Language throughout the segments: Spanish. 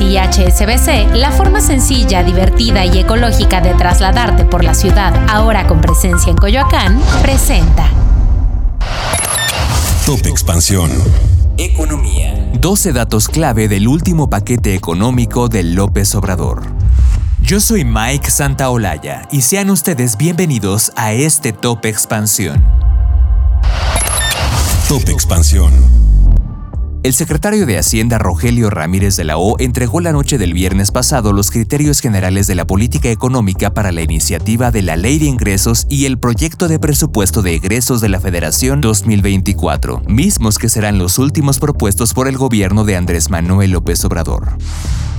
Y HSBC, la forma sencilla, divertida y ecológica de trasladarte por la ciudad, ahora con presencia en Coyoacán, presenta. Top Expansión. Economía. 12 datos clave del último paquete económico del López Obrador. Yo soy Mike Santaolalla y sean ustedes bienvenidos a este Top Expansión. Top Expansión. El secretario de Hacienda Rogelio Ramírez de la O entregó la noche del viernes pasado los criterios generales de la política económica para la iniciativa de la Ley de Ingresos y el proyecto de presupuesto de egresos de la Federación 2024, mismos que serán los últimos propuestos por el gobierno de Andrés Manuel López Obrador.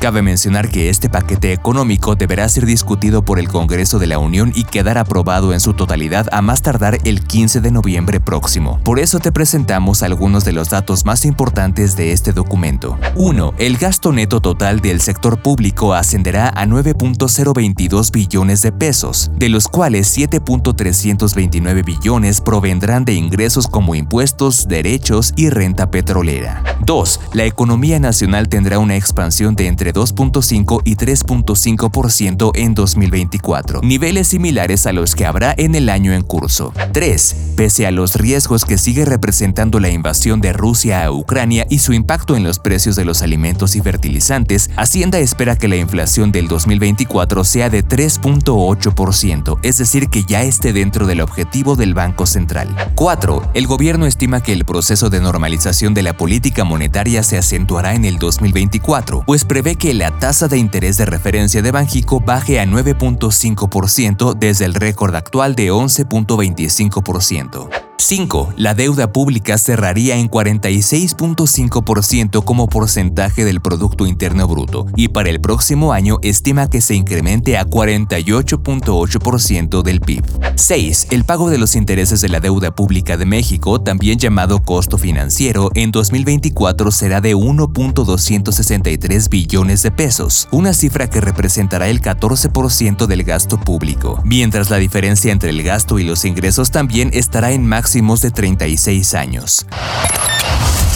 Cabe mencionar que este paquete económico deberá ser discutido por el Congreso de la Unión y quedar aprobado en su totalidad a más tardar el 15 de noviembre próximo. Por eso te presentamos algunos de los datos más importantes de este documento. 1. El gasto neto total del sector público ascenderá a 9.022 billones de pesos, de los cuales 7.329 billones provendrán de ingresos como impuestos, derechos y renta petrolera. 2. La economía nacional tendrá una expansión de entre 2.5 y 3.5% en 2024, niveles similares a los que habrá en el año en curso. 3. Pese a los riesgos que sigue representando la invasión de Rusia a Ucrania y su impacto en los precios de los alimentos y fertilizantes, Hacienda espera que la inflación del 2024 sea de 3.8%, es decir, que ya esté dentro del objetivo del Banco Central. 4. El gobierno estima que el proceso de normalización de la política monetaria se acentuará en el 2024, pues prevé que la tasa de interés de referencia de Banjico baje a 9.5% desde el récord actual de 11.25%. 5. La deuda pública cerraría en 46.5% como porcentaje del Producto Interno Bruto y para el próximo año estima que se incremente a 48.8% del PIB. 6. El pago de los intereses de la deuda pública de México, también llamado costo financiero, en 2024 será de 1.263 billones de pesos, una cifra que representará el 14% del gasto público, mientras la diferencia entre el gasto y los ingresos también estará en máximo de 36 años.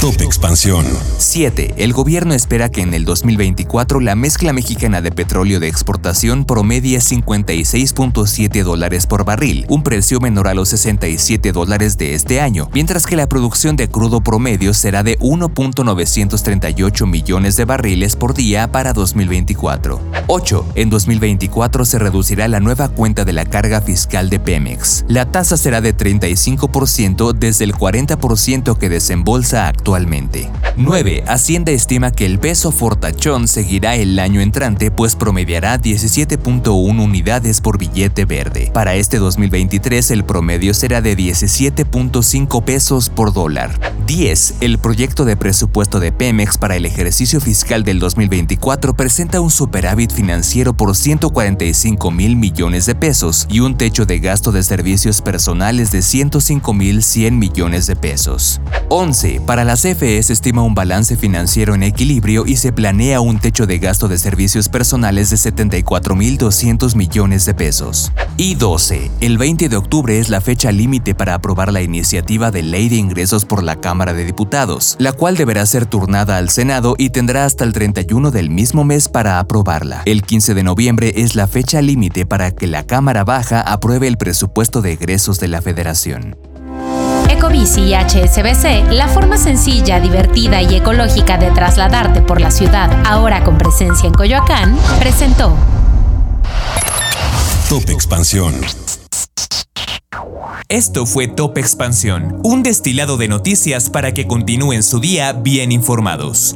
Top Expansión. 7. El gobierno espera que en el 2024 la mezcla mexicana de petróleo de exportación promedie 56.7 dólares por barril, un precio menor a los 67 dólares de este año, mientras que la producción de crudo promedio será de 1.938 millones de barriles por día para 2024. 8. En 2024 se reducirá la nueva cuenta de la carga fiscal de Pemex. La tasa será de 35% desde el 40% que desembolsa actualmente actualmente. 9. Hacienda estima que el peso fortachón seguirá el año entrante pues promediará 17.1 unidades por billete verde. Para este 2023 el promedio será de 17.5 pesos por dólar. 10. El proyecto de presupuesto de Pemex para el ejercicio fiscal del 2024 presenta un superávit financiero por 145 mil millones de pesos y un techo de gasto de servicios personales de 105 mil 100 millones de pesos. 11. Para la CFE se estima un balance financiero en equilibrio y se planea un techo de gasto de servicios personales de 74.200 millones de pesos. Y 12. El 20 de octubre es la fecha límite para aprobar la iniciativa de ley de ingresos por la Cámara de Diputados, la cual deberá ser turnada al Senado y tendrá hasta el 31 del mismo mes para aprobarla. El 15 de noviembre es la fecha límite para que la Cámara Baja apruebe el presupuesto de egresos de la Federación. Ecobici y HSBC, la forma sencilla, divertida y ecológica de trasladarte por la ciudad, ahora con presencia en Coyoacán, presentó Top Expansión. Esto fue Top Expansión, un destilado de noticias para que continúen su día bien informados.